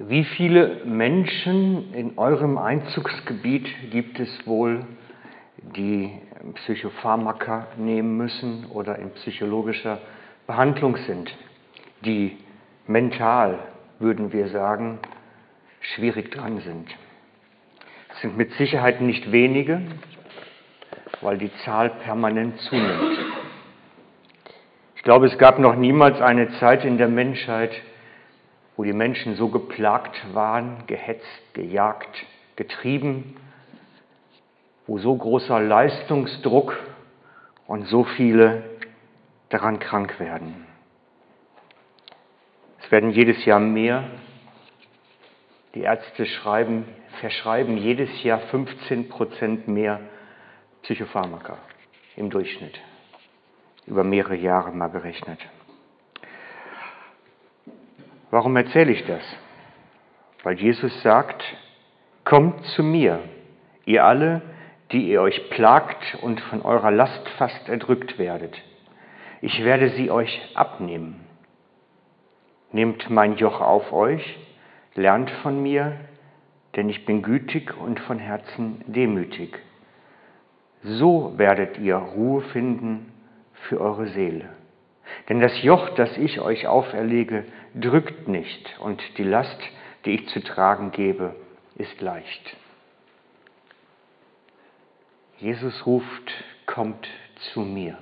Wie viele Menschen in eurem Einzugsgebiet gibt es wohl, die Psychopharmaka nehmen müssen oder in psychologischer Behandlung sind, die mental, würden wir sagen, schwierig dran sind? Es sind mit Sicherheit nicht wenige, weil die Zahl permanent zunimmt. Ich glaube, es gab noch niemals eine Zeit in der Menschheit, wo die Menschen so geplagt waren, gehetzt, gejagt, getrieben, wo so großer Leistungsdruck und so viele daran krank werden. Es werden jedes Jahr mehr. Die Ärzte schreiben, verschreiben jedes Jahr 15 Prozent mehr Psychopharmaka im Durchschnitt, über mehrere Jahre mal gerechnet. Warum erzähle ich das? Weil Jesus sagt, kommt zu mir, ihr alle, die ihr euch plagt und von eurer Last fast erdrückt werdet. Ich werde sie euch abnehmen. Nehmt mein Joch auf euch, lernt von mir, denn ich bin gütig und von Herzen demütig. So werdet ihr Ruhe finden für eure Seele. Denn das Joch, das ich euch auferlege, drückt nicht und die Last, die ich zu tragen gebe, ist leicht. Jesus ruft, kommt zu mir.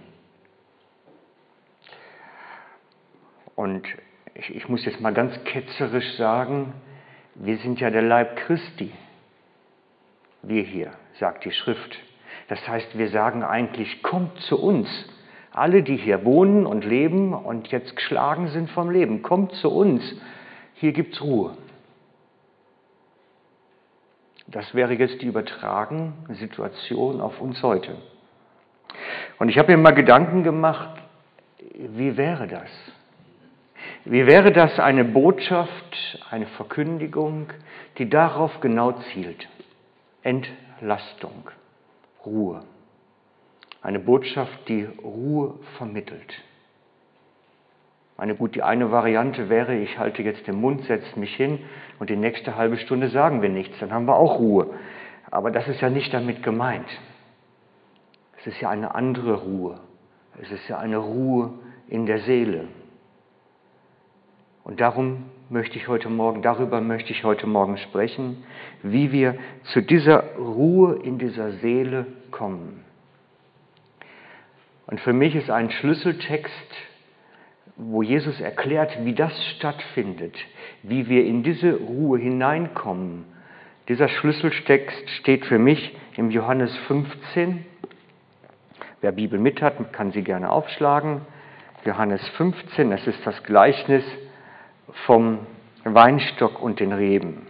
Und ich, ich, muss jetzt mal ganz ketzerisch sagen, wir sind ja der Leib Christi. Wir hier, sagt die Schrift. Das heißt, wir sagen eigentlich, kommt zu uns. Alle, die hier wohnen und leben und jetzt geschlagen sind vom Leben, kommt zu uns. Hier gibt es Ruhe. Das wäre jetzt die übertragene Situation auf uns heute. Und ich habe mir mal Gedanken gemacht, wie wäre das? Wie wäre das eine Botschaft, eine Verkündigung, die darauf genau zielt? Entlastung, Ruhe. Eine Botschaft, die Ruhe vermittelt. Eine gut, die eine Variante wäre, ich halte jetzt den Mund, setze mich hin und die nächste halbe Stunde sagen wir nichts, dann haben wir auch Ruhe. Aber das ist ja nicht damit gemeint. Es ist ja eine andere Ruhe. Es ist ja eine Ruhe in der Seele. Und darum möchte ich heute Morgen, darüber möchte ich heute Morgen sprechen, wie wir zu dieser Ruhe in dieser Seele kommen. Und für mich ist ein Schlüsseltext, wo Jesus erklärt, wie das stattfindet, wie wir in diese Ruhe hineinkommen. Dieser Schlüsseltext steht für mich im Johannes 15. Wer Bibel mit hat, kann sie gerne aufschlagen. Johannes 15, das ist das Gleichnis vom Weinstock und den Reben.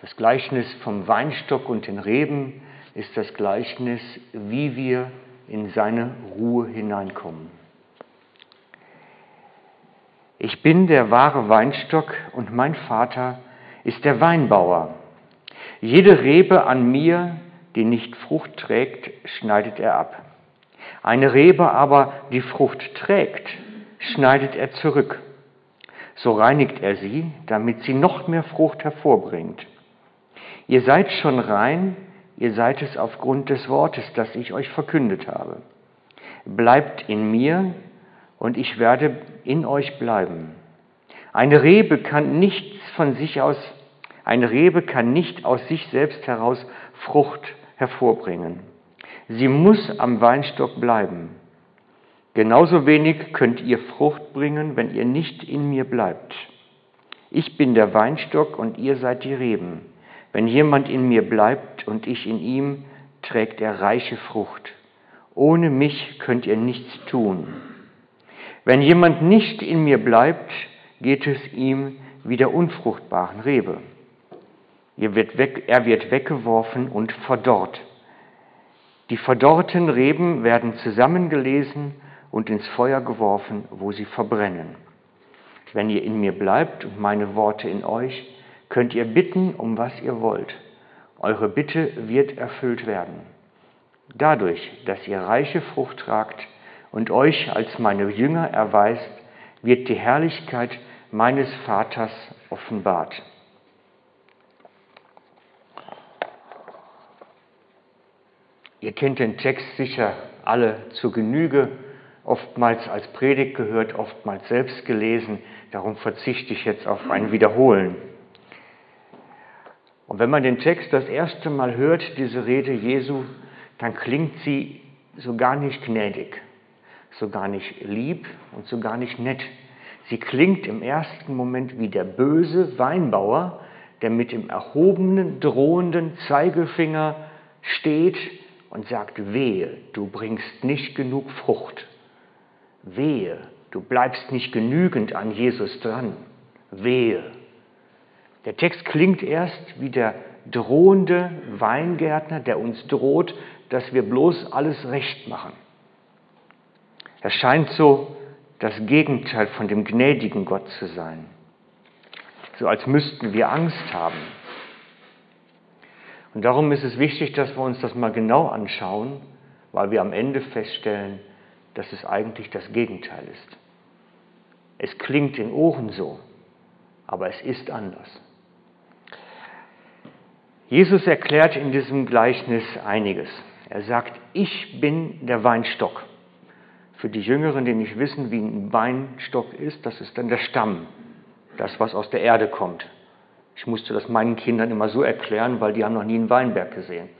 Das Gleichnis vom Weinstock und den Reben ist das Gleichnis, wie wir in seine Ruhe hineinkommen. Ich bin der wahre Weinstock und mein Vater ist der Weinbauer. Jede Rebe an mir, die nicht Frucht trägt, schneidet er ab. Eine Rebe aber, die Frucht trägt, schneidet er zurück. So reinigt er sie, damit sie noch mehr Frucht hervorbringt. Ihr seid schon rein, Ihr seid es aufgrund des Wortes, das ich euch verkündet habe. Bleibt in mir und ich werde in euch bleiben. Eine Rebe kann nichts von sich aus, eine Rebe kann nicht aus sich selbst heraus Frucht hervorbringen. Sie muss am Weinstock bleiben. Genauso wenig könnt ihr Frucht bringen, wenn ihr nicht in mir bleibt. Ich bin der Weinstock und ihr seid die Reben. Wenn jemand in mir bleibt und ich in ihm, trägt er reiche Frucht. Ohne mich könnt ihr nichts tun. Wenn jemand nicht in mir bleibt, geht es ihm wie der unfruchtbaren Rebe. Er wird, weg, er wird weggeworfen und verdorrt. Die verdorrten Reben werden zusammengelesen und ins Feuer geworfen, wo sie verbrennen. Wenn ihr in mir bleibt und meine Worte in euch, könnt ihr bitten, um was ihr wollt. Eure Bitte wird erfüllt werden. Dadurch, dass ihr reiche Frucht tragt und euch als meine Jünger erweist, wird die Herrlichkeit meines Vaters offenbart. Ihr kennt den Text sicher alle zur Genüge, oftmals als Predigt gehört, oftmals selbst gelesen. Darum verzichte ich jetzt auf ein Wiederholen. Und wenn man den Text das erste Mal hört, diese Rede Jesu, dann klingt sie so gar nicht gnädig, so gar nicht lieb und so gar nicht nett. Sie klingt im ersten Moment wie der böse Weinbauer, der mit dem erhobenen, drohenden Zeigefinger steht und sagt, wehe, du bringst nicht genug Frucht. Wehe, du bleibst nicht genügend an Jesus dran. Wehe. Der Text klingt erst wie der drohende Weingärtner, der uns droht, dass wir bloß alles recht machen. Er scheint so das Gegenteil von dem gnädigen Gott zu sein. So als müssten wir Angst haben. Und darum ist es wichtig, dass wir uns das mal genau anschauen, weil wir am Ende feststellen, dass es eigentlich das Gegenteil ist. Es klingt in Ohren so, aber es ist anders. Jesus erklärt in diesem Gleichnis einiges. Er sagt, ich bin der Weinstock für die Jüngeren, die nicht wissen, wie ein Weinstock ist, das ist dann der Stamm, das, was aus der Erde kommt. Ich musste das meinen Kindern immer so erklären, weil die haben noch nie einen Weinberg gesehen.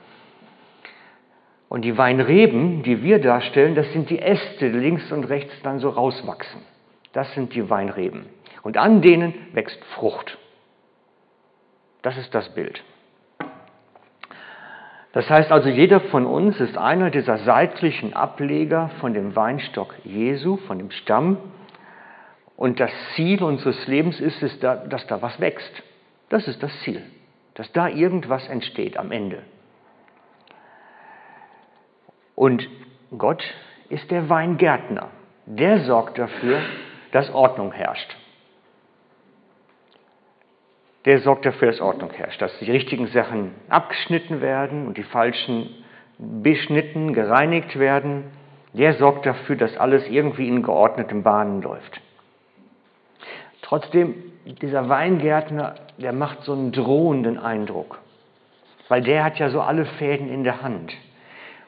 Und die Weinreben, die wir darstellen, das sind die Äste, die links und rechts dann so rauswachsen. Das sind die Weinreben. Und an denen wächst Frucht. Das ist das Bild. Das heißt also, jeder von uns ist einer dieser seitlichen Ableger von dem Weinstock Jesu, von dem Stamm. Und das Ziel unseres Lebens ist es, dass da was wächst. Das ist das Ziel, dass da irgendwas entsteht am Ende. Und Gott ist der Weingärtner. Der sorgt dafür, dass Ordnung herrscht der sorgt dafür, dass Ordnung herrscht, dass die richtigen Sachen abgeschnitten werden und die falschen beschnitten, gereinigt werden. Der sorgt dafür, dass alles irgendwie in geordneten Bahnen läuft. Trotzdem, dieser Weingärtner, der macht so einen drohenden Eindruck, weil der hat ja so alle Fäden in der Hand.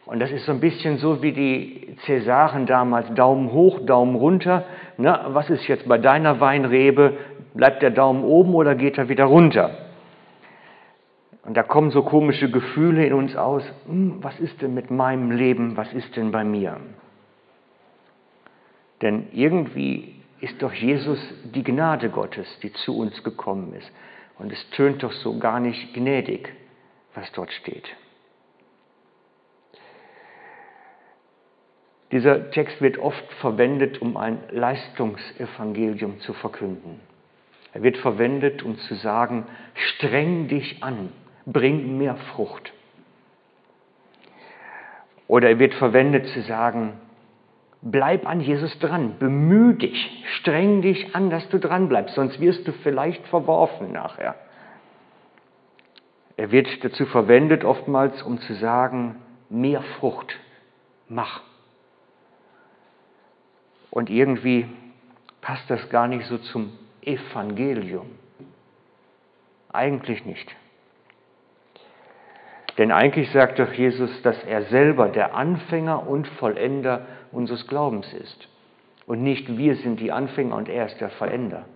Und das ist so ein bisschen so wie die Cäsaren damals, Daumen hoch, Daumen runter. Na, was ist jetzt bei deiner Weinrebe? Bleibt der Daumen oben oder geht er wieder runter? Und da kommen so komische Gefühle in uns aus. Hm, was ist denn mit meinem Leben? Was ist denn bei mir? Denn irgendwie ist doch Jesus die Gnade Gottes, die zu uns gekommen ist. Und es tönt doch so gar nicht gnädig, was dort steht. Dieser Text wird oft verwendet, um ein Leistungsevangelium zu verkünden. Er wird verwendet, um zu sagen, streng dich an, bring mehr Frucht. Oder er wird verwendet zu sagen, bleib an Jesus dran, bemühe dich, streng dich an, dass du dran bleibst, sonst wirst du vielleicht verworfen nachher. Er wird dazu verwendet oftmals, um zu sagen, mehr Frucht, mach. Und irgendwie passt das gar nicht so zum Evangelium? Eigentlich nicht. Denn eigentlich sagt doch Jesus, dass er selber der Anfänger und Vollender unseres Glaubens ist. Und nicht wir sind die Anfänger und er ist der Vollender.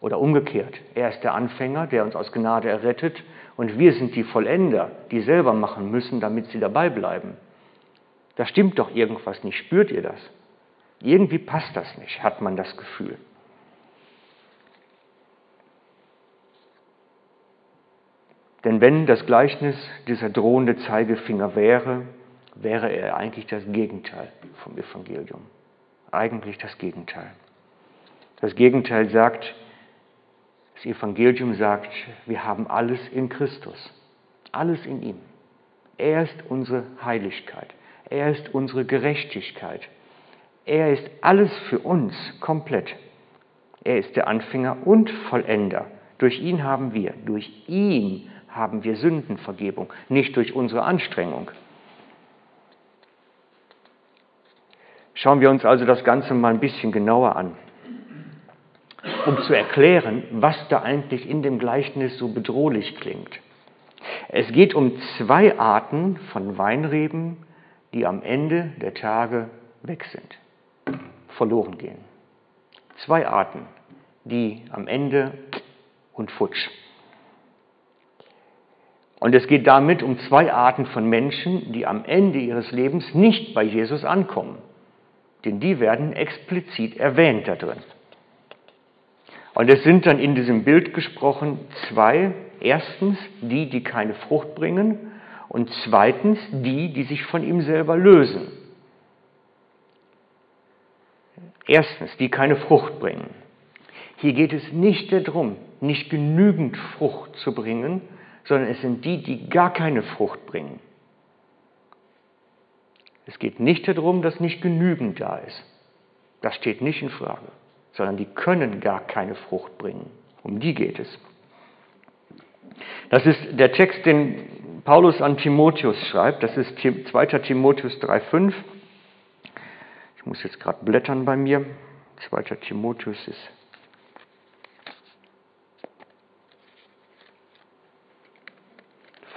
Oder umgekehrt, er ist der Anfänger, der uns aus Gnade errettet, und wir sind die Vollender, die selber machen müssen, damit sie dabei bleiben. Da stimmt doch irgendwas nicht. Spürt ihr das? Irgendwie passt das nicht, hat man das Gefühl. Denn wenn das Gleichnis dieser drohende Zeigefinger wäre, wäre er eigentlich das Gegenteil vom Evangelium. Eigentlich das Gegenteil. Das Gegenteil sagt, das Evangelium sagt, wir haben alles in Christus. Alles in ihm. Er ist unsere Heiligkeit. Er ist unsere Gerechtigkeit. Er ist alles für uns komplett. Er ist der Anfänger und Vollender. Durch ihn haben wir, durch ihn haben wir Sündenvergebung, nicht durch unsere Anstrengung. Schauen wir uns also das Ganze mal ein bisschen genauer an. um zu erklären, was da eigentlich in dem Gleichnis so bedrohlich klingt. Es geht um zwei Arten von Weinreben, die am Ende der Tage weg sind, verloren gehen. Zwei Arten, die am Ende und futsch. Und es geht damit um zwei Arten von Menschen, die am Ende ihres Lebens nicht bei Jesus ankommen. Denn die werden explizit erwähnt da drin. Und es sind dann in diesem Bild gesprochen zwei. Erstens die, die keine Frucht bringen und zweitens die, die sich von ihm selber lösen. Erstens, die keine Frucht bringen. Hier geht es nicht darum, nicht genügend Frucht zu bringen, sondern es sind die, die gar keine Frucht bringen. Es geht nicht darum, dass nicht genügend da ist. Das steht nicht in Frage, sondern die können gar keine Frucht bringen. Um die geht es. Das ist der Text, den Paulus an Timotheus schreibt. Das ist 2. Timotheus 3,5. Ich muss jetzt gerade blättern bei mir. 2. Timotheus ist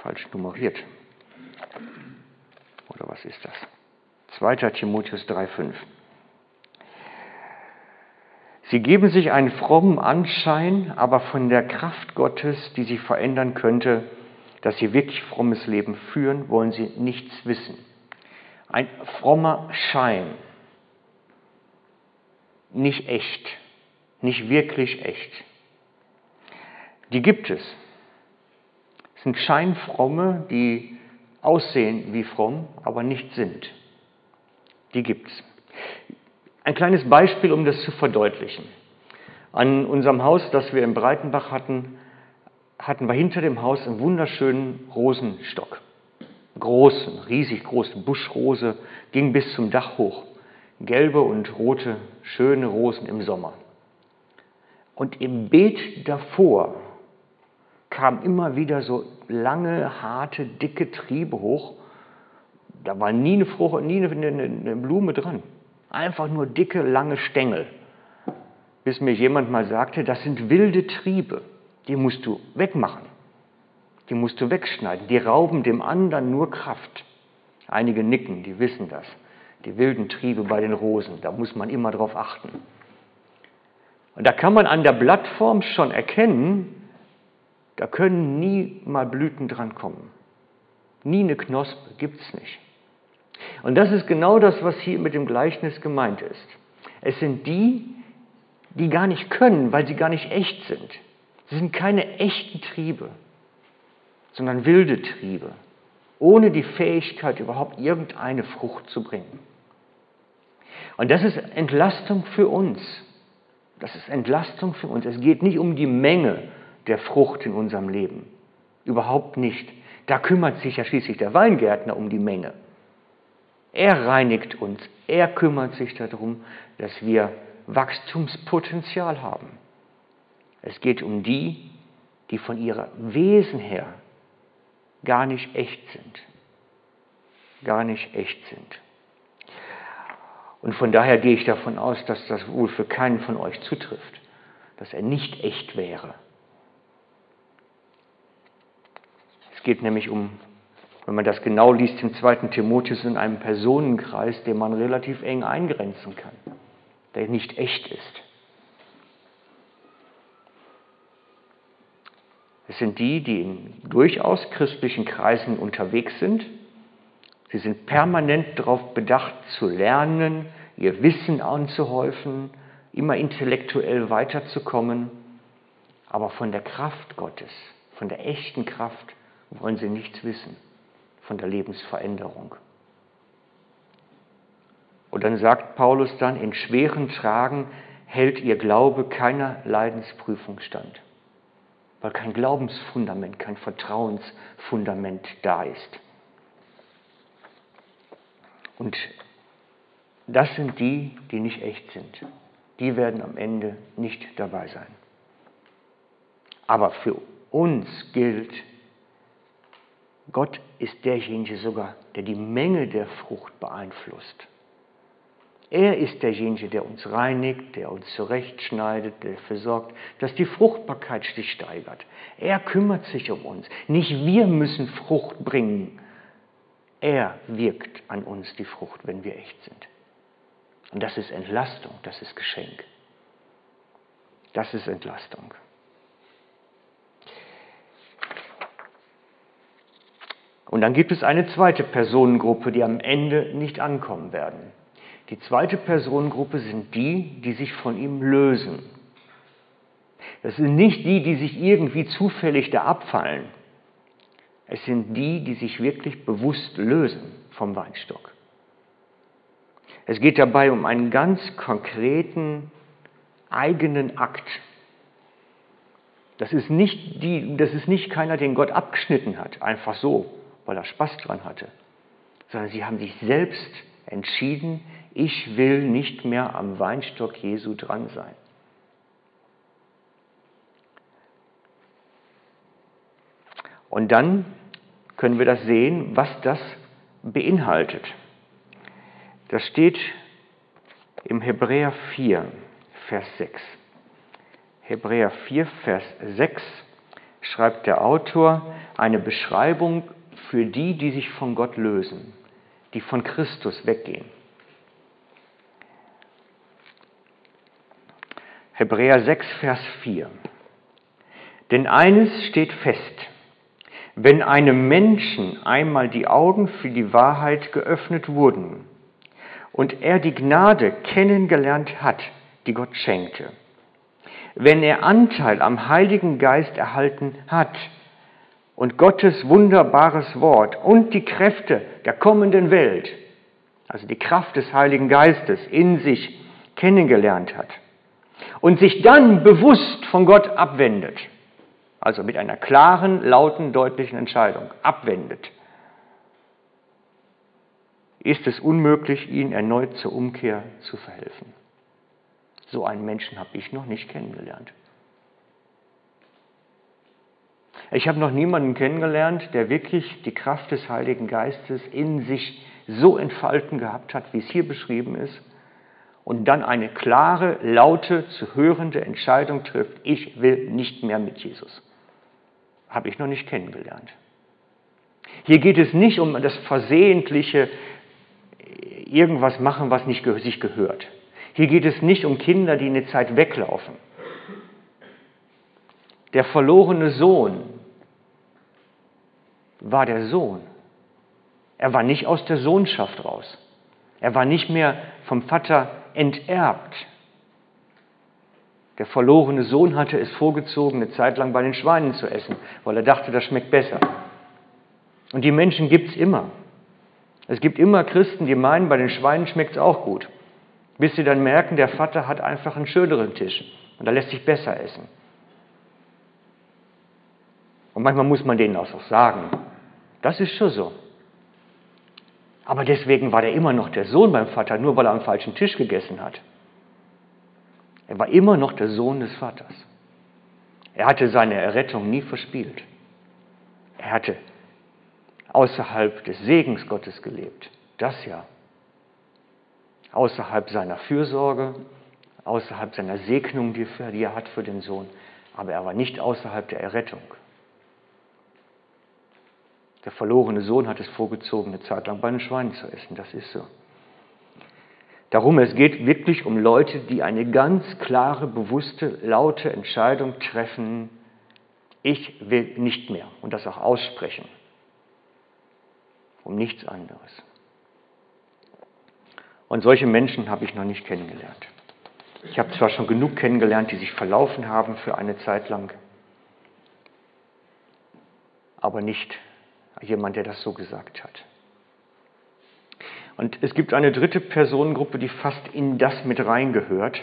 falsch nummeriert. Oder was ist das? 2. Timotheus 3,5. Sie geben sich einen frommen Anschein, aber von der Kraft Gottes, die sie verändern könnte, dass sie wirklich frommes Leben führen, wollen sie nichts wissen. Ein frommer Schein, nicht echt, nicht wirklich echt. Die gibt es. Sind Scheinfromme, die aussehen wie fromm, aber nicht sind. Die gibt es. Ein kleines Beispiel, um das zu verdeutlichen. An unserem Haus, das wir in Breitenbach hatten, hatten wir hinter dem Haus einen wunderschönen Rosenstock. Großen, riesig große Buschrose, ging bis zum Dach hoch. Gelbe und rote, schöne Rosen im Sommer. Und im Beet davor kamen immer wieder so lange, harte, dicke Triebe hoch. Da war nie eine Frucht, nie eine, eine, eine Blume dran. Einfach nur dicke, lange Stängel. Bis mir jemand mal sagte, das sind wilde Triebe, die musst du wegmachen. Die musst du wegschneiden. Die rauben dem anderen nur Kraft. Einige nicken, die wissen das. Die wilden Triebe bei den Rosen, da muss man immer drauf achten. Und da kann man an der Blattform schon erkennen, da können nie mal Blüten dran kommen. Nie eine Knospe, gibt es nicht. Und das ist genau das, was hier mit dem Gleichnis gemeint ist. Es sind die, die gar nicht können, weil sie gar nicht echt sind. Sie sind keine echten Triebe, sondern wilde Triebe, ohne die Fähigkeit, überhaupt irgendeine Frucht zu bringen. Und das ist Entlastung für uns. Das ist Entlastung für uns. Es geht nicht um die Menge der Frucht in unserem Leben. Überhaupt nicht. Da kümmert sich ja schließlich der Weingärtner um die Menge. Er reinigt uns. Er kümmert sich darum, dass wir Wachstumspotenzial haben. Es geht um die, die von ihrer Wesen her gar nicht echt sind. Gar nicht echt sind. Und von daher gehe ich davon aus, dass das wohl für keinen von euch zutrifft, dass er nicht echt wäre. Es geht nämlich um wenn man das genau liest im zweiten Timotheus, in einem Personenkreis, den man relativ eng eingrenzen kann, der nicht echt ist. Es sind die, die in durchaus christlichen Kreisen unterwegs sind. Sie sind permanent darauf bedacht zu lernen, ihr Wissen anzuhäufen, immer intellektuell weiterzukommen. Aber von der Kraft Gottes, von der echten Kraft wollen sie nichts wissen von der Lebensveränderung. Und dann sagt Paulus dann, in schweren Tragen hält ihr Glaube keiner Leidensprüfung stand, weil kein Glaubensfundament, kein Vertrauensfundament da ist. Und das sind die, die nicht echt sind. Die werden am Ende nicht dabei sein. Aber für uns gilt, Gott ist derjenige sogar, der die Menge der Frucht beeinflusst. Er ist derjenige, der uns reinigt, der uns zurechtschneidet, der dafür sorgt, dass die Fruchtbarkeit sich steigert. Er kümmert sich um uns. Nicht wir müssen Frucht bringen. Er wirkt an uns die Frucht, wenn wir echt sind. Und das ist Entlastung, das ist Geschenk. Das ist Entlastung. Und dann gibt es eine zweite Personengruppe, die am Ende nicht ankommen werden. Die zweite Personengruppe sind die, die sich von ihm lösen. Das sind nicht die, die sich irgendwie zufällig da abfallen. Es sind die, die sich wirklich bewusst lösen vom Weinstock. Es geht dabei um einen ganz konkreten eigenen Akt. Das ist nicht, die, das ist nicht keiner, den Gott abgeschnitten hat, einfach so, weil er Spaß dran hatte, sondern sie haben sich selbst entschieden, ich will nicht mehr am Weinstock Jesu dran sein. Und dann können wir das sehen, was das beinhaltet. Das steht im Hebräer 4, Vers 6. Hebräer 4, Vers 6 schreibt der Autor eine Beschreibung für die, die sich von Gott lösen, die von Christus weggehen. Hebräer 6, Vers 4. Denn eines steht fest, wenn einem Menschen einmal die Augen für die Wahrheit geöffnet wurden und er die Gnade kennengelernt hat, die Gott schenkte, wenn er Anteil am Heiligen Geist erhalten hat und Gottes wunderbares Wort und die Kräfte der kommenden Welt, also die Kraft des Heiligen Geistes in sich kennengelernt hat und sich dann bewusst von Gott abwendet, also mit einer klaren, lauten, deutlichen Entscheidung abwendet, ist es unmöglich, ihn erneut zur Umkehr zu verhelfen. So einen Menschen habe ich noch nicht kennengelernt. Ich habe noch niemanden kennengelernt, der wirklich die Kraft des Heiligen Geistes in sich so entfalten gehabt hat, wie es hier beschrieben ist, und dann eine klare, laute, zu hörende Entscheidung trifft, ich will nicht mehr mit Jesus habe ich noch nicht kennengelernt. Hier geht es nicht um das versehentliche irgendwas machen, was nicht sich gehört. Hier geht es nicht um Kinder, die eine Zeit weglaufen. Der verlorene Sohn war der Sohn. Er war nicht aus der Sohnschaft raus. Er war nicht mehr vom Vater enterbt. Der verlorene Sohn hatte es vorgezogen, eine Zeit lang bei den Schweinen zu essen, weil er dachte, das schmeckt besser. Und die Menschen gibt es immer. Es gibt immer Christen, die meinen, bei den Schweinen schmeckt es auch gut. Bis sie dann merken, der Vater hat einfach einen schöneren Tisch und da lässt sich besser essen. Und manchmal muss man denen auch sagen, das ist schon so. Aber deswegen war der immer noch der Sohn beim Vater, nur weil er am falschen Tisch gegessen hat. Er war immer noch der Sohn des Vaters. Er hatte seine Errettung nie verspielt. Er hatte außerhalb des Segens Gottes gelebt. Das ja. Außerhalb seiner Fürsorge, außerhalb seiner Segnung, die er hat für den Sohn. Aber er war nicht außerhalb der Errettung. Der verlorene Sohn hat es vorgezogen, eine Zeit lang bei den Schweinen zu essen. Das ist so. Darum, es geht wirklich um Leute, die eine ganz klare, bewusste, laute Entscheidung treffen, ich will nicht mehr und das auch aussprechen. Um nichts anderes. Und solche Menschen habe ich noch nicht kennengelernt. Ich habe zwar schon genug kennengelernt, die sich verlaufen haben für eine Zeit lang, aber nicht jemand, der das so gesagt hat. Und es gibt eine dritte Personengruppe, die fast in das mit reingehört,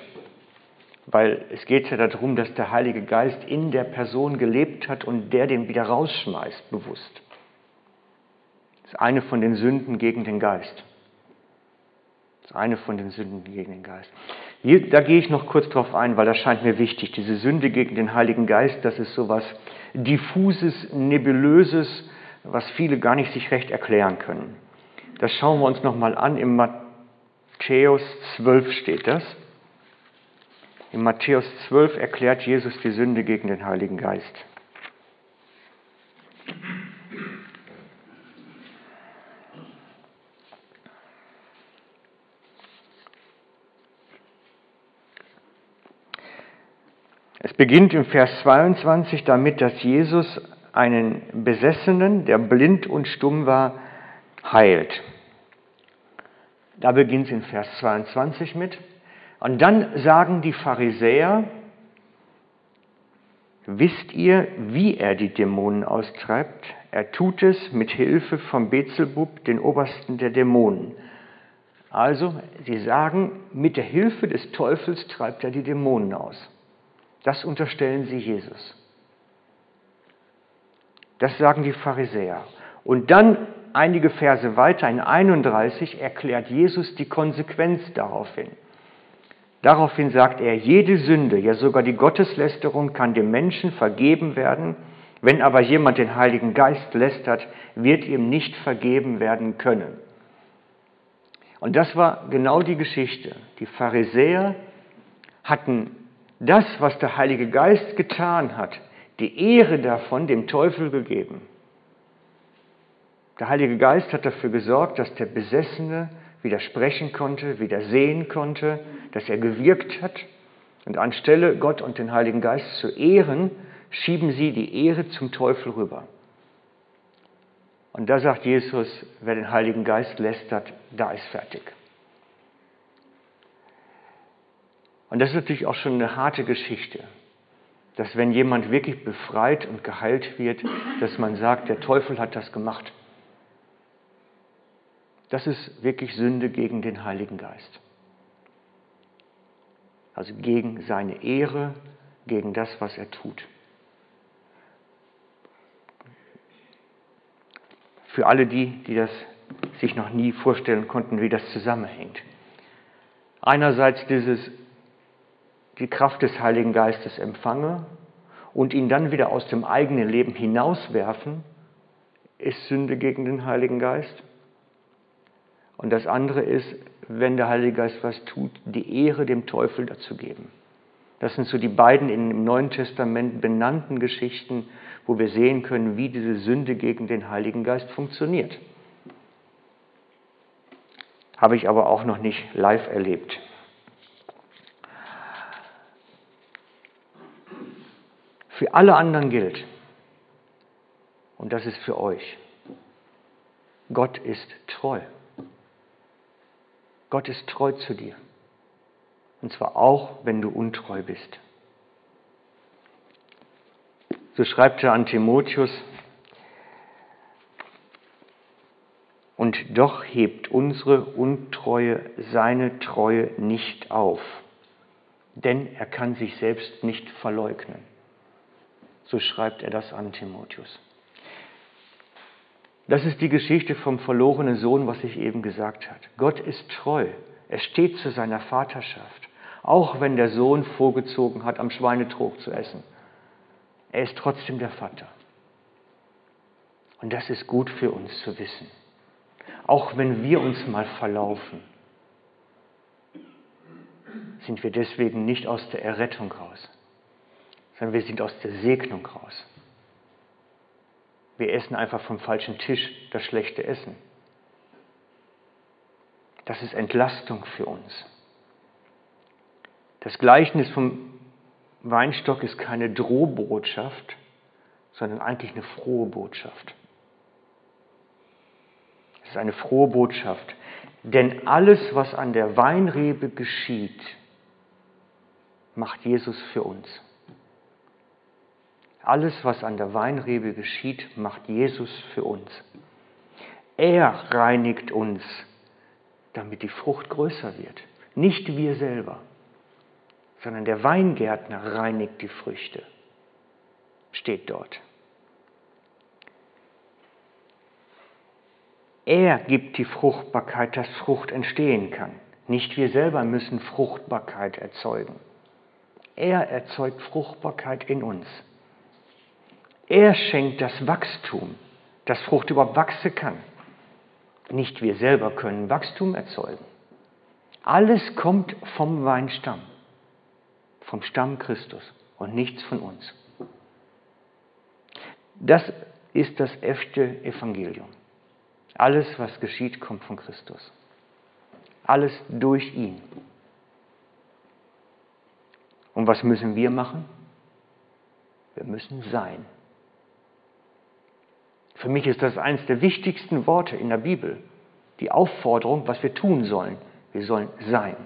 weil es geht ja darum, dass der Heilige Geist in der Person gelebt hat und der den wieder rausschmeißt, bewusst. Das ist eine von den Sünden gegen den Geist. Das ist eine von den Sünden gegen den Geist. Hier, da gehe ich noch kurz drauf ein, weil das scheint mir wichtig. Diese Sünde gegen den Heiligen Geist, das ist so etwas diffuses, nebulöses, was viele gar nicht sich recht erklären können. Das schauen wir uns nochmal an im Matthäus 12 steht das. In Matthäus 12 erklärt Jesus die Sünde gegen den Heiligen Geist. Es beginnt im Vers 22 damit, dass Jesus einen Besessenen, der blind und stumm war, heilt. Da beginnt es in Vers 22 mit. Und dann sagen die Pharisäer, wisst ihr, wie er die Dämonen austreibt? Er tut es mit Hilfe von Bezelbub, den Obersten der Dämonen. Also, sie sagen, mit der Hilfe des Teufels treibt er die Dämonen aus. Das unterstellen sie Jesus. Das sagen die Pharisäer. Und dann einige Verse weiter, in 31, erklärt Jesus die Konsequenz daraufhin. Daraufhin sagt er, jede Sünde, ja sogar die Gotteslästerung kann dem Menschen vergeben werden, wenn aber jemand den Heiligen Geist lästert, wird ihm nicht vergeben werden können. Und das war genau die Geschichte. Die Pharisäer hatten das, was der Heilige Geist getan hat, die Ehre davon dem Teufel gegeben. Der Heilige Geist hat dafür gesorgt, dass der Besessene wieder sprechen konnte, wieder sehen konnte, dass er gewirkt hat. Und anstelle Gott und den Heiligen Geist zu ehren, schieben sie die Ehre zum Teufel rüber. Und da sagt Jesus, wer den Heiligen Geist lästert, da ist fertig. Und das ist natürlich auch schon eine harte Geschichte, dass wenn jemand wirklich befreit und geheilt wird, dass man sagt, der Teufel hat das gemacht. Das ist wirklich Sünde gegen den Heiligen Geist. Also gegen seine Ehre, gegen das, was er tut. Für alle die, die das sich noch nie vorstellen konnten, wie das zusammenhängt. Einerseits dieses die Kraft des Heiligen Geistes empfange und ihn dann wieder aus dem eigenen Leben hinauswerfen, ist Sünde gegen den Heiligen Geist. Und das andere ist, wenn der Heilige Geist was tut, die Ehre dem Teufel dazu geben. Das sind so die beiden im Neuen Testament benannten Geschichten, wo wir sehen können, wie diese Sünde gegen den Heiligen Geist funktioniert. Habe ich aber auch noch nicht live erlebt. Für alle anderen gilt, und das ist für euch, Gott ist treu. Gott ist treu zu dir. Und zwar auch, wenn du untreu bist. So schreibt er an Timotheus, und doch hebt unsere Untreue seine Treue nicht auf, denn er kann sich selbst nicht verleugnen. So schreibt er das an Timotheus. Das ist die Geschichte vom verlorenen Sohn, was ich eben gesagt habe. Gott ist treu. Er steht zu seiner Vaterschaft. Auch wenn der Sohn vorgezogen hat, am Schweinetrog zu essen. Er ist trotzdem der Vater. Und das ist gut für uns zu wissen. Auch wenn wir uns mal verlaufen, sind wir deswegen nicht aus der Errettung raus sondern wir sind aus der Segnung raus. Wir essen einfach vom falschen Tisch das schlechte Essen. Das ist Entlastung für uns. Das Gleichnis vom Weinstock ist keine Drohbotschaft, sondern eigentlich eine frohe Botschaft. Es ist eine frohe Botschaft, denn alles, was an der Weinrebe geschieht, macht Jesus für uns. Alles, was an der Weinrebe geschieht, macht Jesus für uns. Er reinigt uns, damit die Frucht größer wird. Nicht wir selber, sondern der Weingärtner reinigt die Früchte. Steht dort. Er gibt die Fruchtbarkeit, dass Frucht entstehen kann. Nicht wir selber müssen Fruchtbarkeit erzeugen. Er erzeugt Fruchtbarkeit in uns. Er schenkt das Wachstum, dass Frucht überhaupt wachsen kann. Nicht wir selber können Wachstum erzeugen. Alles kommt vom Weinstamm, vom Stamm Christus und nichts von uns. Das ist das echte Evangelium. Alles, was geschieht, kommt von Christus. Alles durch ihn. Und was müssen wir machen? Wir müssen sein. Für mich ist das eines der wichtigsten Worte in der Bibel. Die Aufforderung, was wir tun sollen. Wir sollen sein.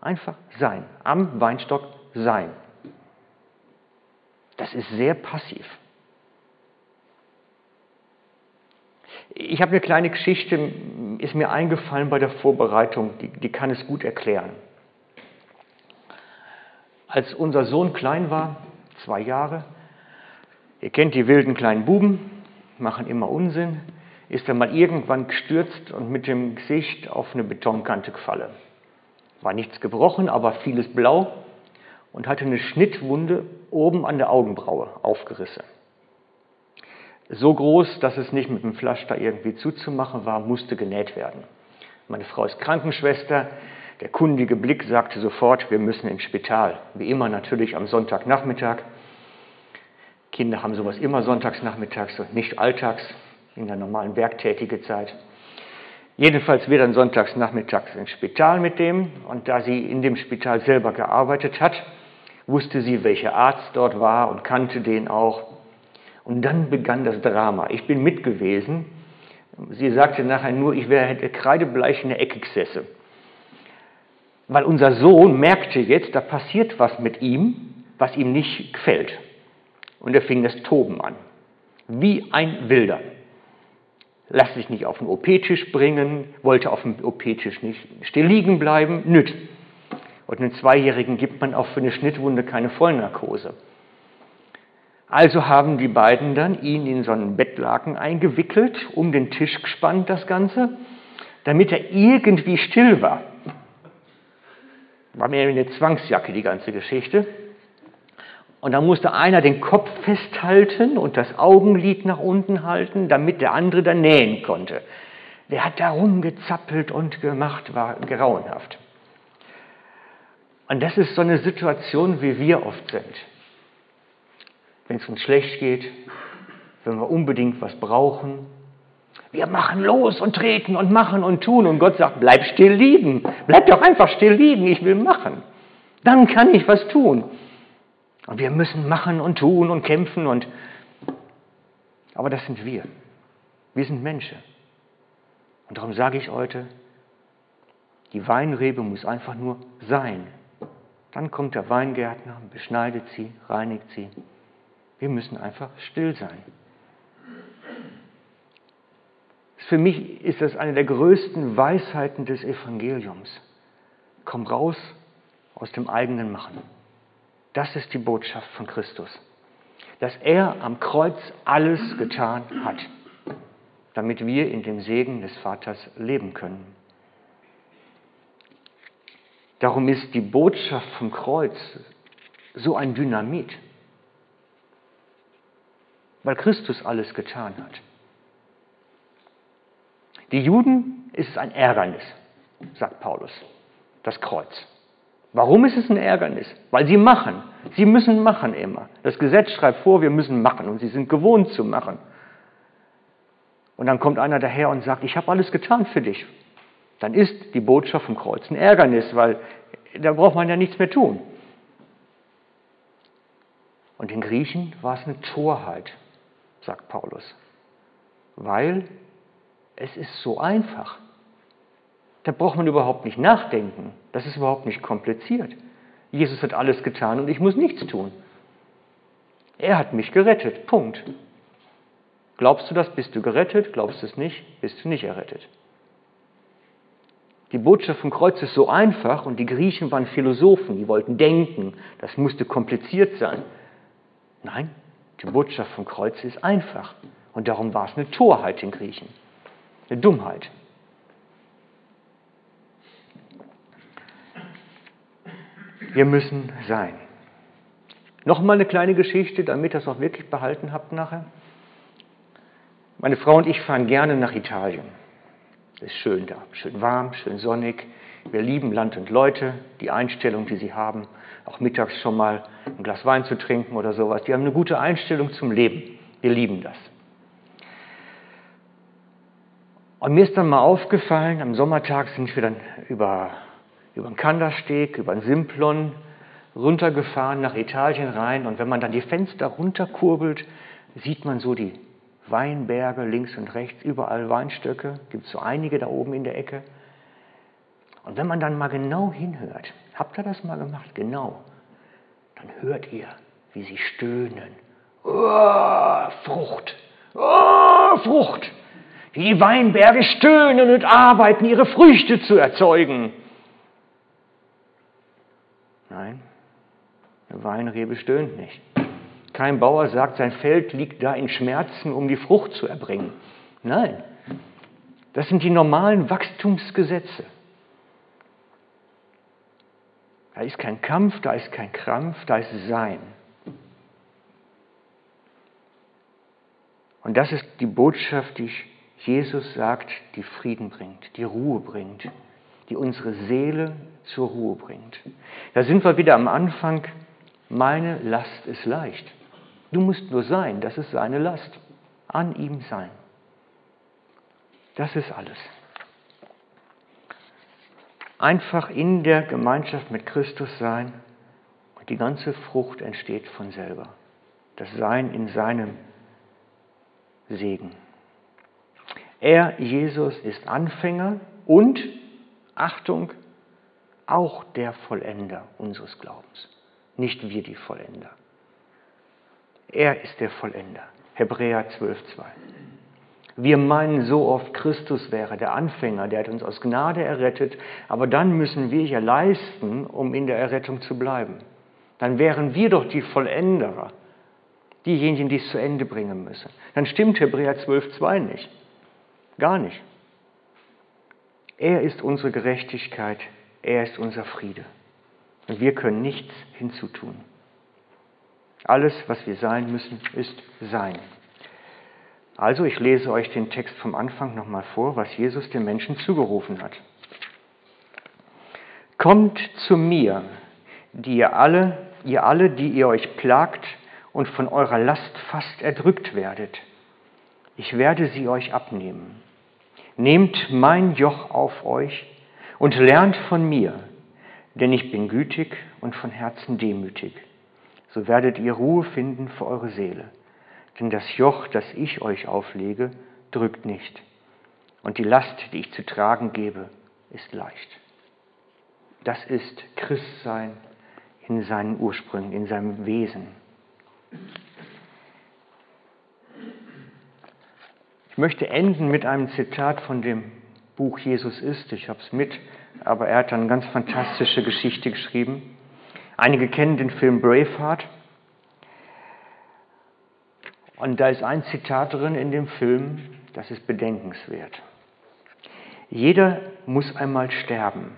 Einfach sein. Am Weinstock sein. Das ist sehr passiv. Ich habe eine kleine Geschichte, ist mir eingefallen bei der Vorbereitung, die, die kann es gut erklären. Als unser Sohn klein war, zwei Jahre, ihr kennt die wilden kleinen Buben, machen immer Unsinn, ist er mal irgendwann gestürzt und mit dem Gesicht auf eine Betonkante gefallen. War nichts gebrochen, aber vieles blau und hatte eine Schnittwunde oben an der Augenbraue aufgerissen. So groß, dass es nicht mit dem Pflaster irgendwie zuzumachen war, musste genäht werden. Meine Frau ist Krankenschwester. Der kundige Blick sagte sofort, wir müssen ins Spital. Wie immer natürlich am Sonntagnachmittag. Kinder haben sowas immer sonntagsnachmittags und nicht alltags in der normalen werktätigen Zeit. Jedenfalls wir dann sonntagsnachmittags ins Spital mit dem und da sie in dem Spital selber gearbeitet hat, wusste sie, welcher Arzt dort war und kannte den auch. Und dann begann das Drama. Ich bin mit gewesen. Sie sagte nachher nur, ich wäre hätte kreidebleich in der Ecke gesessen. Weil unser Sohn merkte jetzt, da passiert was mit ihm, was ihm nicht gefällt. Und er fing das Toben an. Wie ein Wilder. Lass sich nicht auf den OP-Tisch bringen, wollte auf dem OP-Tisch nicht still liegen bleiben, nüt. Und einem Zweijährigen gibt man auch für eine Schnittwunde keine Vollnarkose. Also haben die beiden dann ihn in so einen Bettlaken eingewickelt, um den Tisch gespannt, das Ganze, damit er irgendwie still war. War mir eine Zwangsjacke, die ganze Geschichte. Und dann musste einer den Kopf festhalten und das Augenlid nach unten halten, damit der andere dann nähen konnte. Der hat da rumgezappelt und gemacht, war grauenhaft. Und das ist so eine Situation, wie wir oft sind. Wenn es uns schlecht geht, wenn wir unbedingt was brauchen, wir machen los und treten und machen und tun und Gott sagt, bleib still liegen, bleib doch einfach still liegen, ich will machen. Dann kann ich was tun. Und wir müssen machen und tun und kämpfen und aber das sind wir. Wir sind Menschen. Und darum sage ich heute, die Weinrebe muss einfach nur sein. Dann kommt der Weingärtner, beschneidet sie, reinigt sie. Wir müssen einfach still sein. Für mich ist das eine der größten Weisheiten des Evangeliums. Komm raus aus dem eigenen Machen. Das ist die Botschaft von Christus. Dass er am Kreuz alles getan hat, damit wir in dem Segen des Vaters leben können. Darum ist die Botschaft vom Kreuz so ein Dynamit, weil Christus alles getan hat. Die Juden ist es ein Ärgernis, sagt Paulus, das Kreuz. Warum ist es ein Ärgernis? Weil sie machen. Sie müssen machen immer. Das Gesetz schreibt vor, wir müssen machen und sie sind gewohnt zu machen. Und dann kommt einer daher und sagt, ich habe alles getan für dich. Dann ist die Botschaft vom Kreuz ein Ärgernis, weil da braucht man ja nichts mehr tun. Und den Griechen war es eine Torheit, sagt Paulus, weil es ist so einfach. Da braucht man überhaupt nicht nachdenken. Das ist überhaupt nicht kompliziert. Jesus hat alles getan und ich muss nichts tun. Er hat mich gerettet. Punkt. Glaubst du das, bist du gerettet. Glaubst du es nicht, bist du nicht errettet. Die Botschaft vom Kreuz ist so einfach und die Griechen waren Philosophen, die wollten denken, das musste kompliziert sein. Nein, die Botschaft vom Kreuz ist einfach und darum war es eine Torheit den Griechen, eine Dummheit. Wir müssen sein. Nochmal eine kleine Geschichte, damit ihr es auch wirklich behalten habt nachher. Meine Frau und ich fahren gerne nach Italien. Es ist schön da, schön warm, schön sonnig. Wir lieben Land und Leute, die Einstellung, die sie haben, auch mittags schon mal ein Glas Wein zu trinken oder sowas. Die haben eine gute Einstellung zum Leben. Wir lieben das. Und mir ist dann mal aufgefallen, am Sommertag sind wir dann über, über den Kandersteg, über den Simplon runtergefahren nach Italien rein. Und wenn man dann die Fenster runterkurbelt, sieht man so die Weinberge links und rechts, überall Weinstöcke, gibt es so einige da oben in der Ecke. Und wenn man dann mal genau hinhört, habt ihr das mal gemacht? Genau. Dann hört ihr, wie sie stöhnen. Oh, Frucht. Oh, Frucht. Wie die Weinberge stöhnen und arbeiten, ihre Früchte zu erzeugen. Nein, eine Weinrebe stöhnt nicht. Kein Bauer sagt, sein Feld liegt da in Schmerzen, um die Frucht zu erbringen. Nein, das sind die normalen Wachstumsgesetze. Da ist kein Kampf, da ist kein Krampf, da ist Sein. Und das ist die Botschaft, die Jesus sagt, die Frieden bringt, die Ruhe bringt, die unsere Seele zur Ruhe bringt. Da sind wir wieder am Anfang. Meine Last ist leicht. Du musst nur sein, das ist seine Last. An ihm sein. Das ist alles. Einfach in der Gemeinschaft mit Christus sein und die ganze Frucht entsteht von selber. Das Sein in seinem Segen. Er, Jesus, ist Anfänger und, Achtung, auch der Vollender unseres Glaubens. Nicht wir die Vollender. Er ist der Vollender. Hebräer 12, 2. Wir meinen so oft, Christus wäre der Anfänger, der hat uns aus Gnade errettet, aber dann müssen wir ja leisten, um in der Errettung zu bleiben. Dann wären wir doch die Vollenderer, diejenigen, die es zu Ende bringen müssen. Dann stimmt Hebräer 12, 2 nicht. Gar nicht. Er ist unsere Gerechtigkeit, er ist unser Friede. Und wir können nichts hinzutun. Alles, was wir sein müssen, ist sein. Also, ich lese euch den Text vom Anfang nochmal vor, was Jesus den Menschen zugerufen hat. Kommt zu mir, die ihr alle, ihr alle, die ihr euch plagt und von eurer Last fast erdrückt werdet. Ich werde sie euch abnehmen. Nehmt mein Joch auf euch und lernt von mir, denn ich bin gütig und von Herzen demütig so werdet ihr Ruhe finden für eure Seele. Denn das Joch, das ich euch auflege, drückt nicht. Und die Last, die ich zu tragen gebe, ist leicht. Das ist Christsein in seinen Ursprüngen, in seinem Wesen. Ich möchte enden mit einem Zitat von dem Buch Jesus ist. Ich habe es mit, aber er hat eine ganz fantastische Geschichte geschrieben. Einige kennen den Film Braveheart. Und da ist ein Zitat drin in dem Film, das ist bedenkenswert. Jeder muss einmal sterben,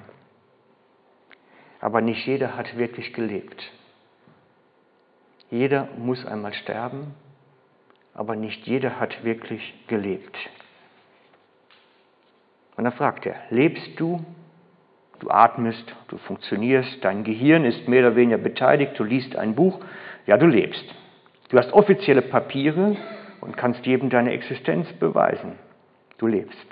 aber nicht jeder hat wirklich gelebt. Jeder muss einmal sterben, aber nicht jeder hat wirklich gelebt. Und dann fragt er, lebst du Du atmest, du funktionierst, dein Gehirn ist mehr oder weniger beteiligt, du liest ein Buch, ja, du lebst. Du hast offizielle Papiere und kannst jedem deine Existenz beweisen. Du lebst.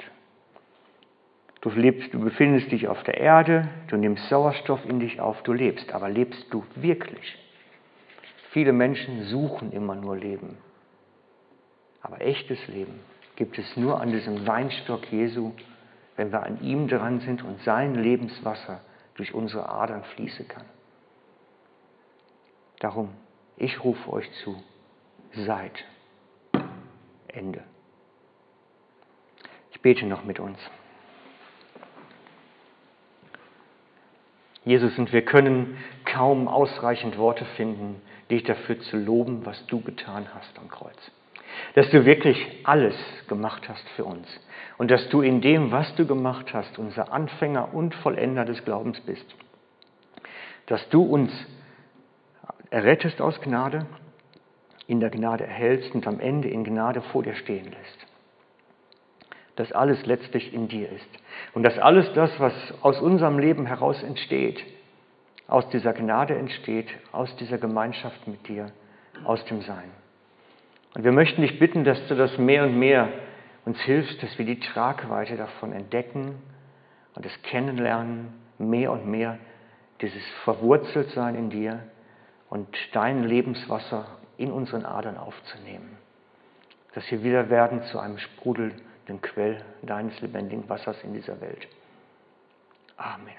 Du lebst, du befindest dich auf der Erde, du nimmst Sauerstoff in dich auf, du lebst. Aber lebst du wirklich? Viele Menschen suchen immer nur Leben. Aber echtes Leben gibt es nur an diesem Weinstock Jesu, wenn wir an ihm dran sind und sein Lebenswasser durch unsere Adern fließen kann. Darum, ich rufe euch zu, seid. Ende. Ich bete noch mit uns. Jesus, und wir können kaum ausreichend Worte finden, dich dafür zu loben, was du getan hast am Kreuz dass du wirklich alles gemacht hast für uns und dass du in dem, was du gemacht hast, unser Anfänger und Vollender des Glaubens bist. Dass du uns errettest aus Gnade, in der Gnade erhältst und am Ende in Gnade vor dir stehen lässt. dass alles letztlich in dir ist. Und dass alles das, was aus unserem Leben heraus entsteht, aus dieser Gnade entsteht, aus dieser Gemeinschaft mit dir, aus dem Sein. Und wir möchten dich bitten, dass du das mehr und mehr uns hilfst, dass wir die Tragweite davon entdecken und es kennenlernen, mehr und mehr dieses Verwurzeltsein in dir und dein Lebenswasser in unseren Adern aufzunehmen. Dass wir wieder werden zu einem sprudelnden Quell deines lebendigen Wassers in dieser Welt. Amen.